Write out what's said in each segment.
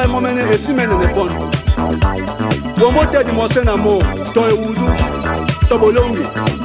epai momene esimenene mpono bongo te dimose na mo to ewudu to bolongi.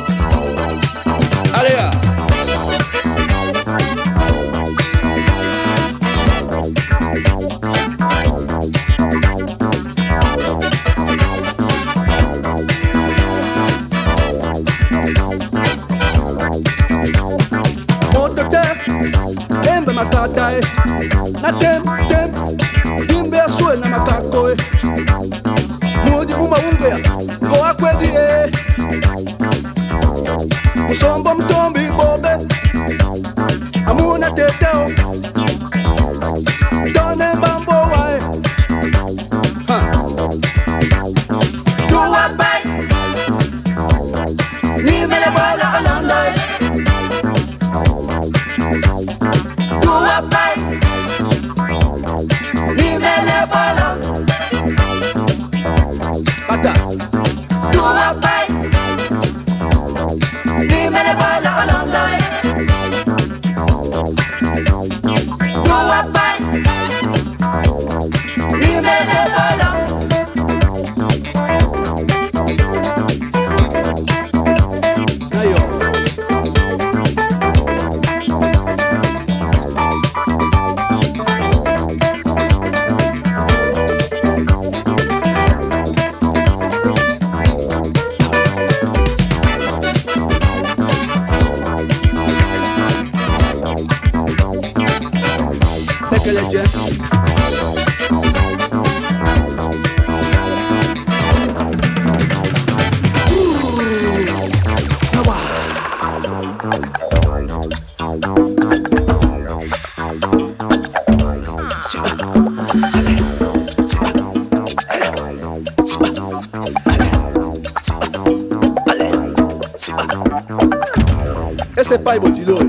Você pai botilho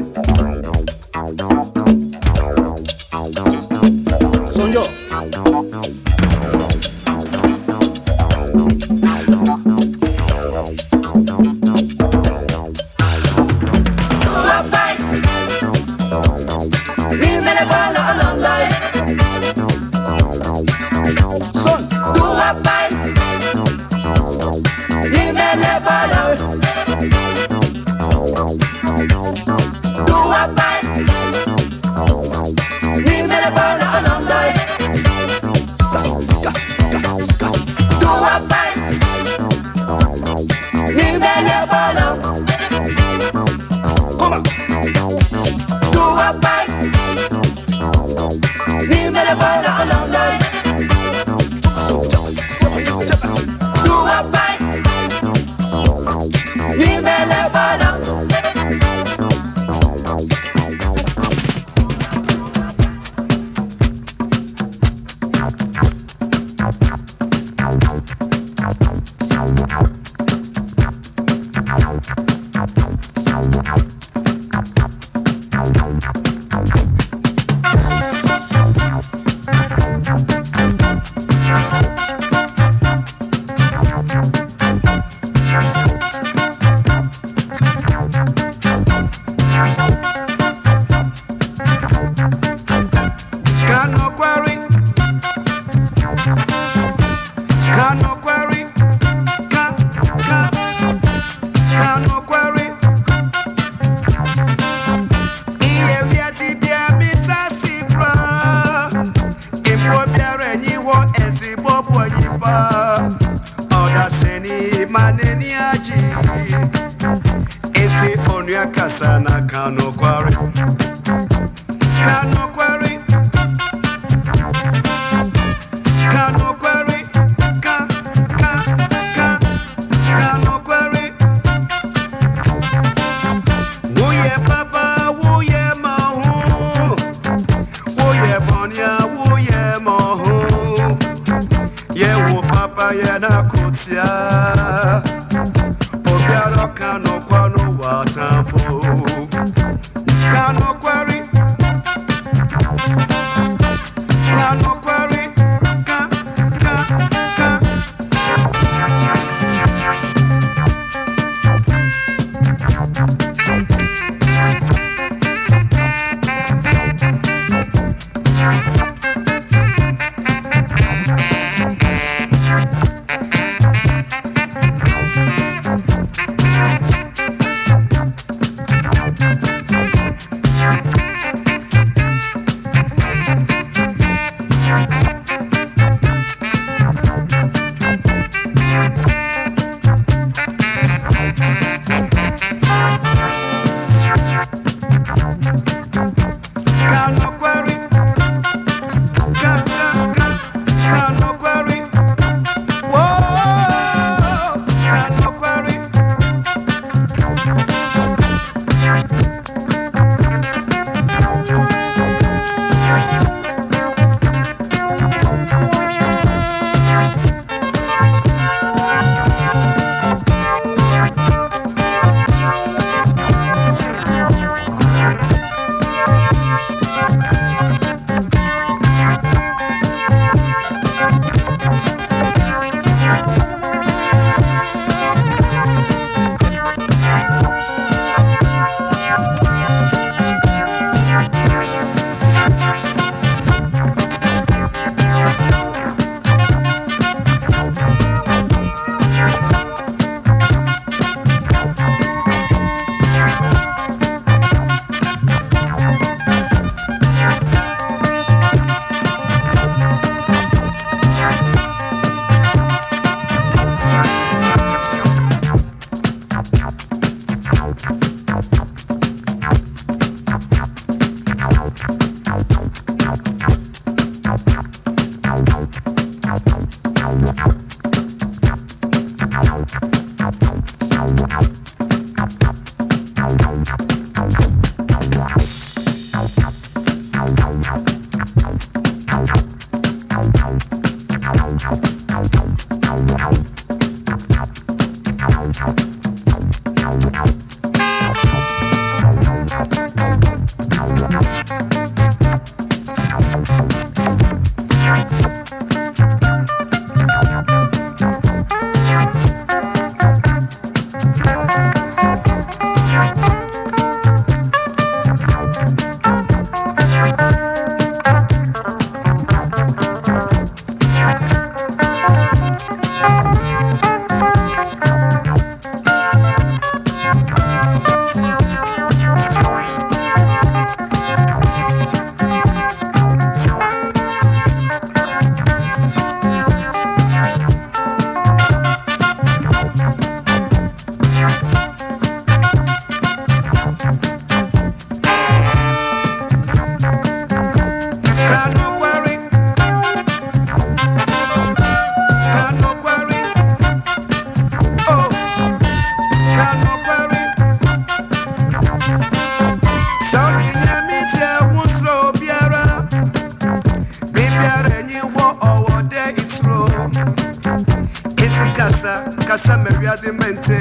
casa, casa me riazimente.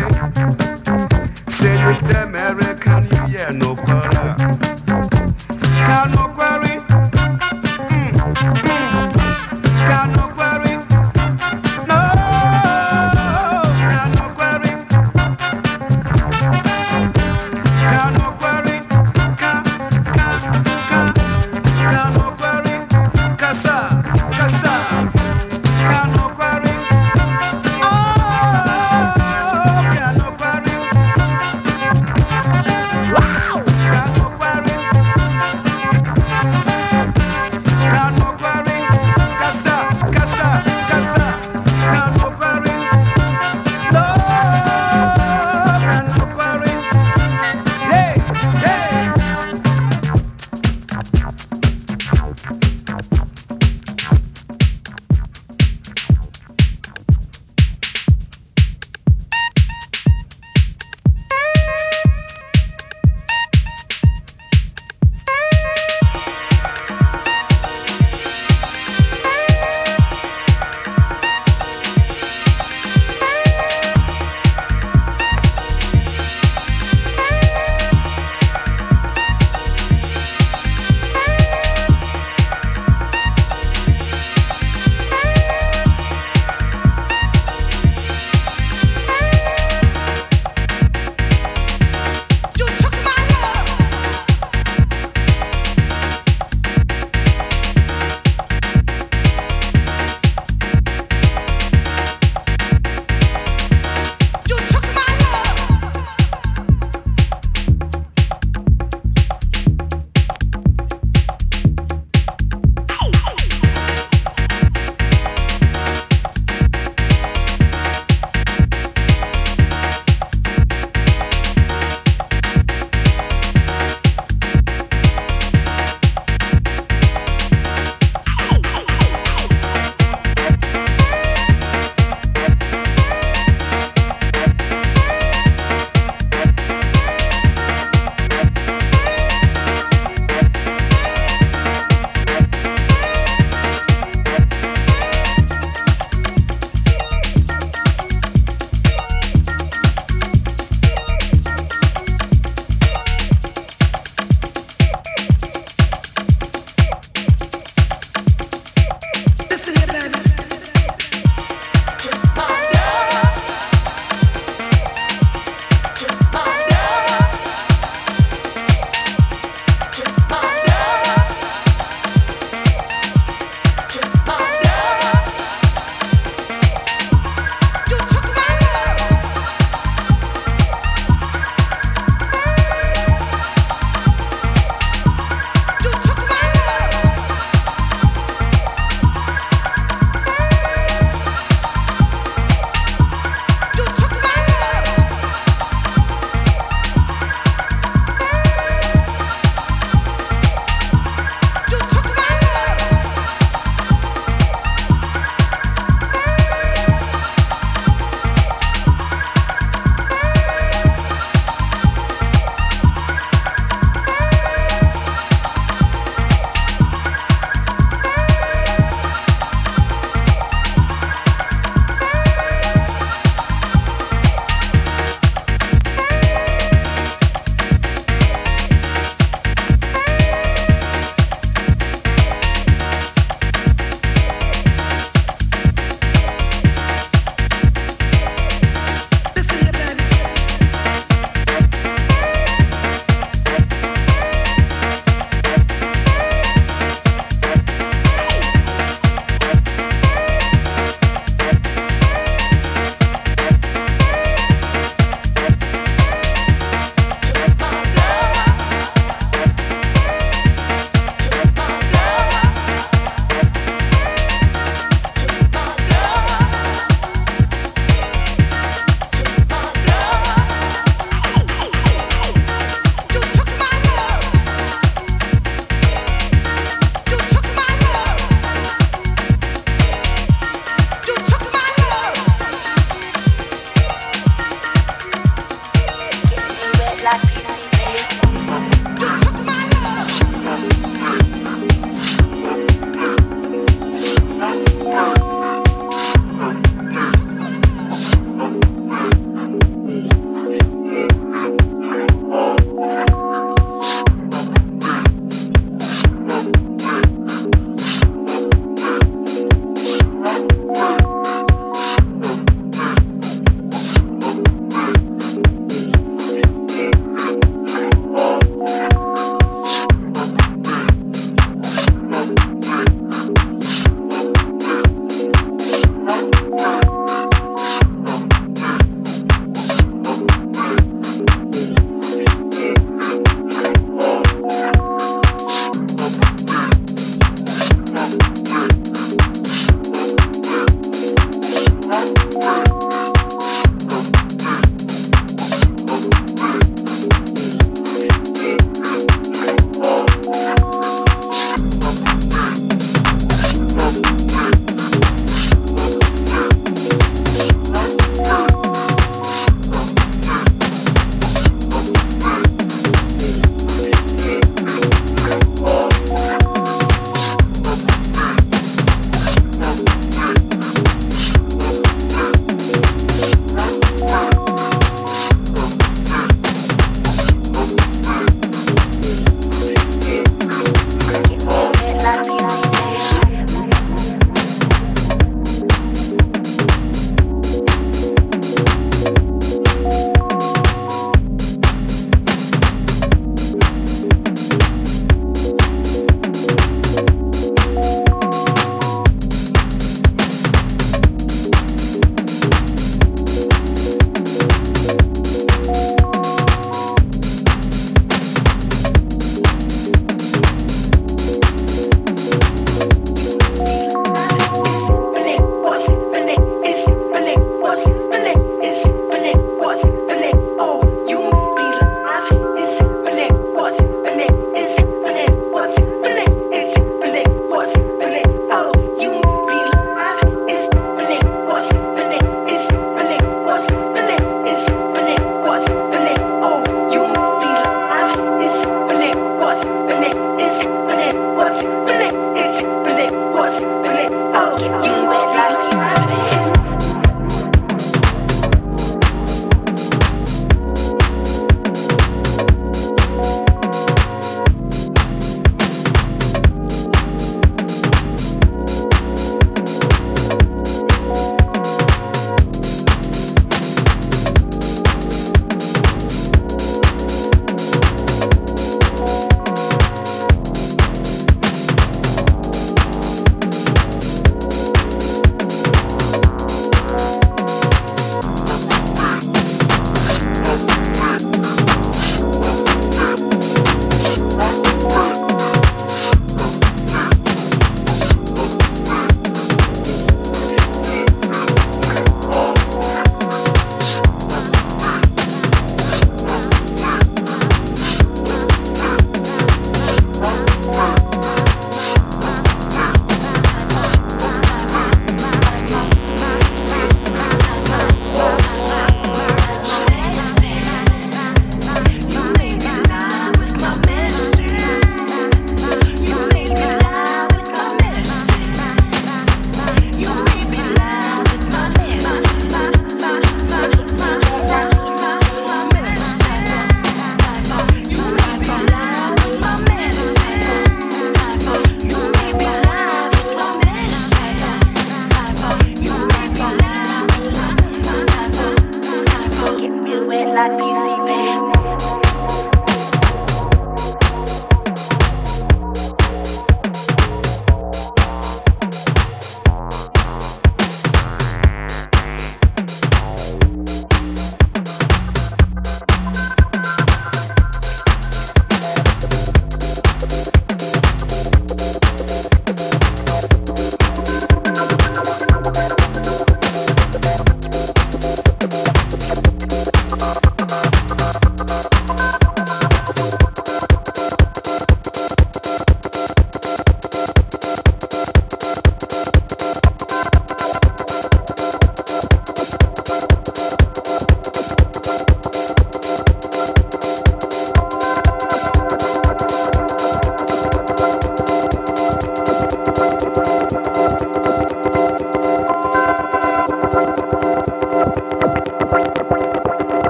Se non teme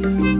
Come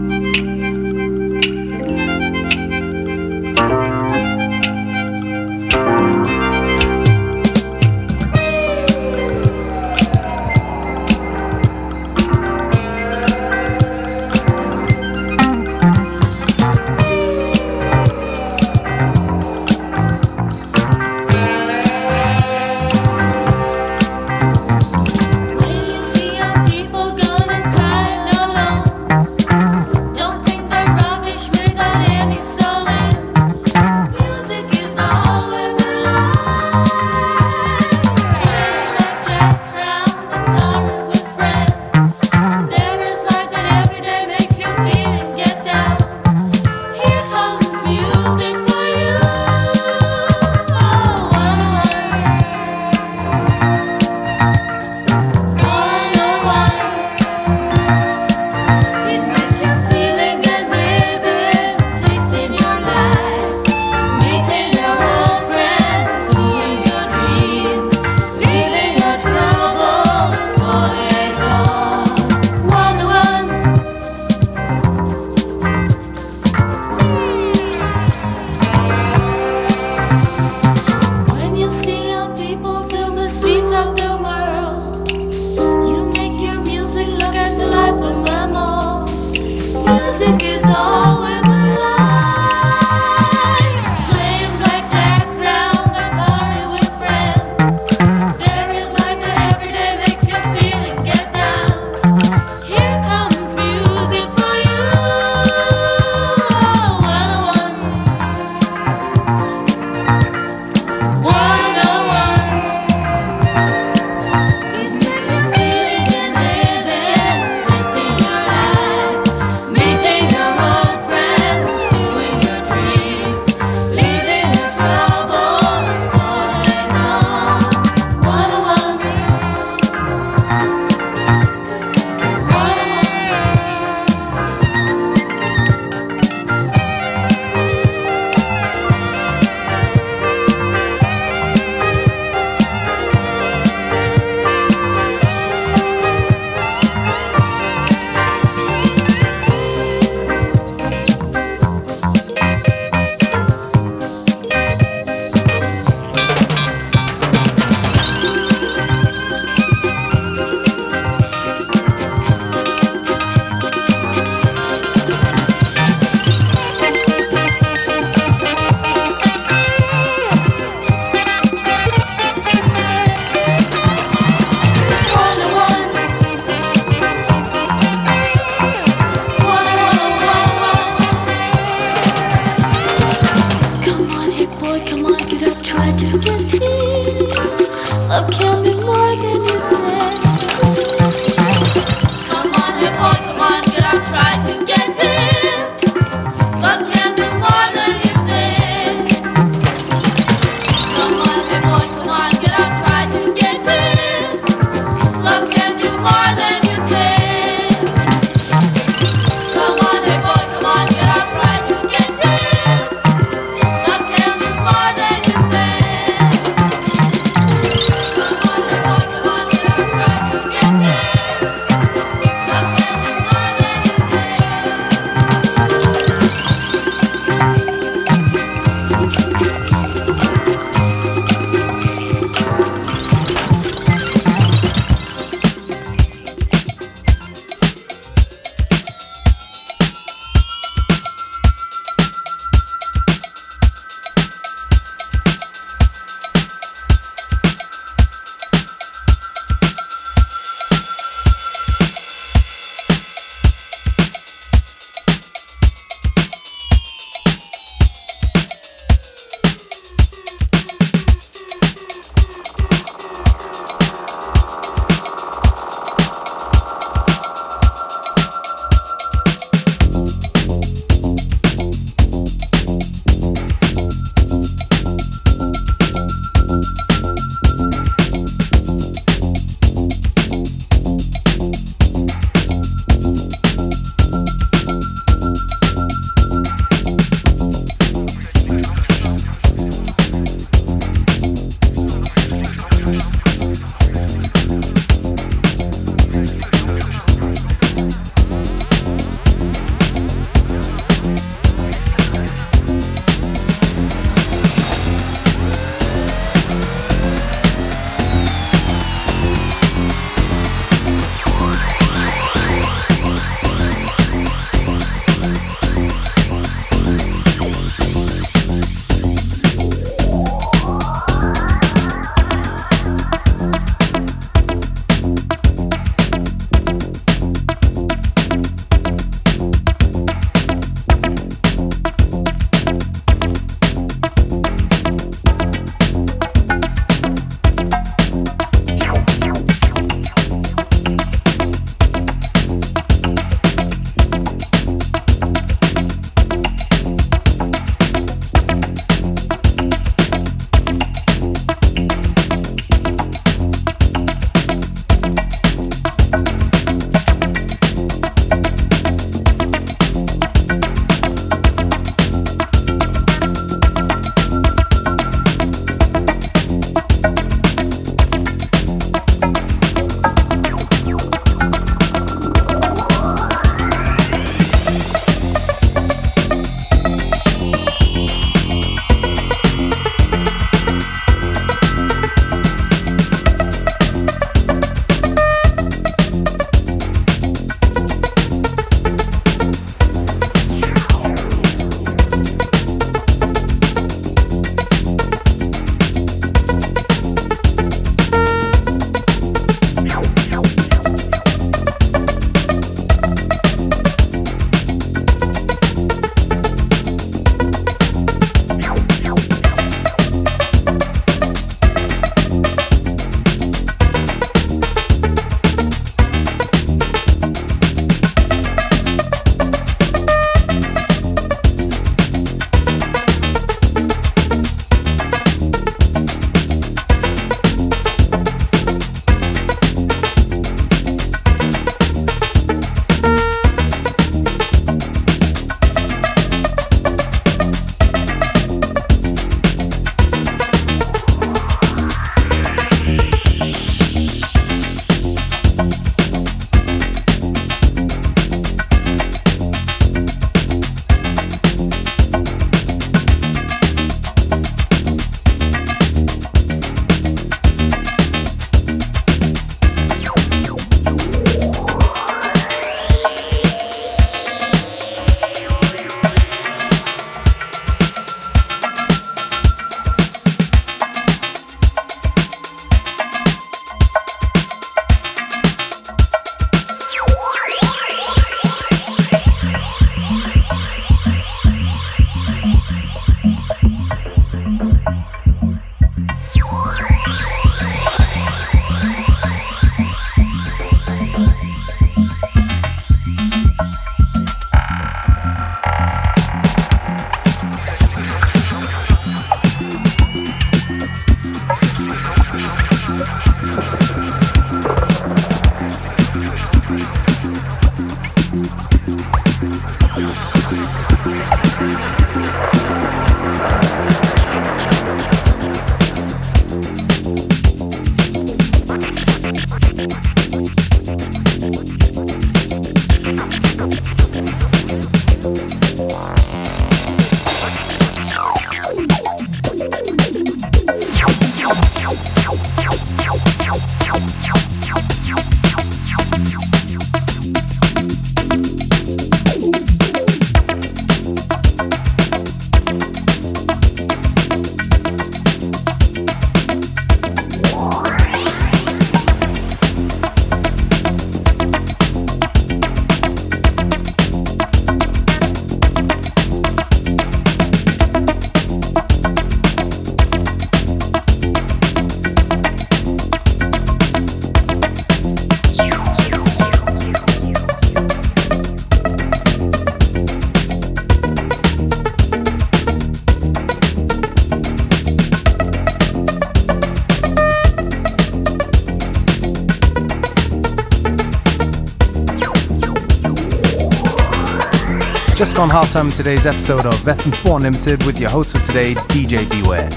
Gone halftime in today's episode of FM4 Unlimited with your host for today, DJ Beware.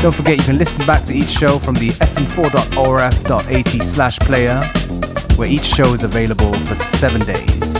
Don't forget you can listen back to each show from the fm4.orf.at slash player, where each show is available for seven days.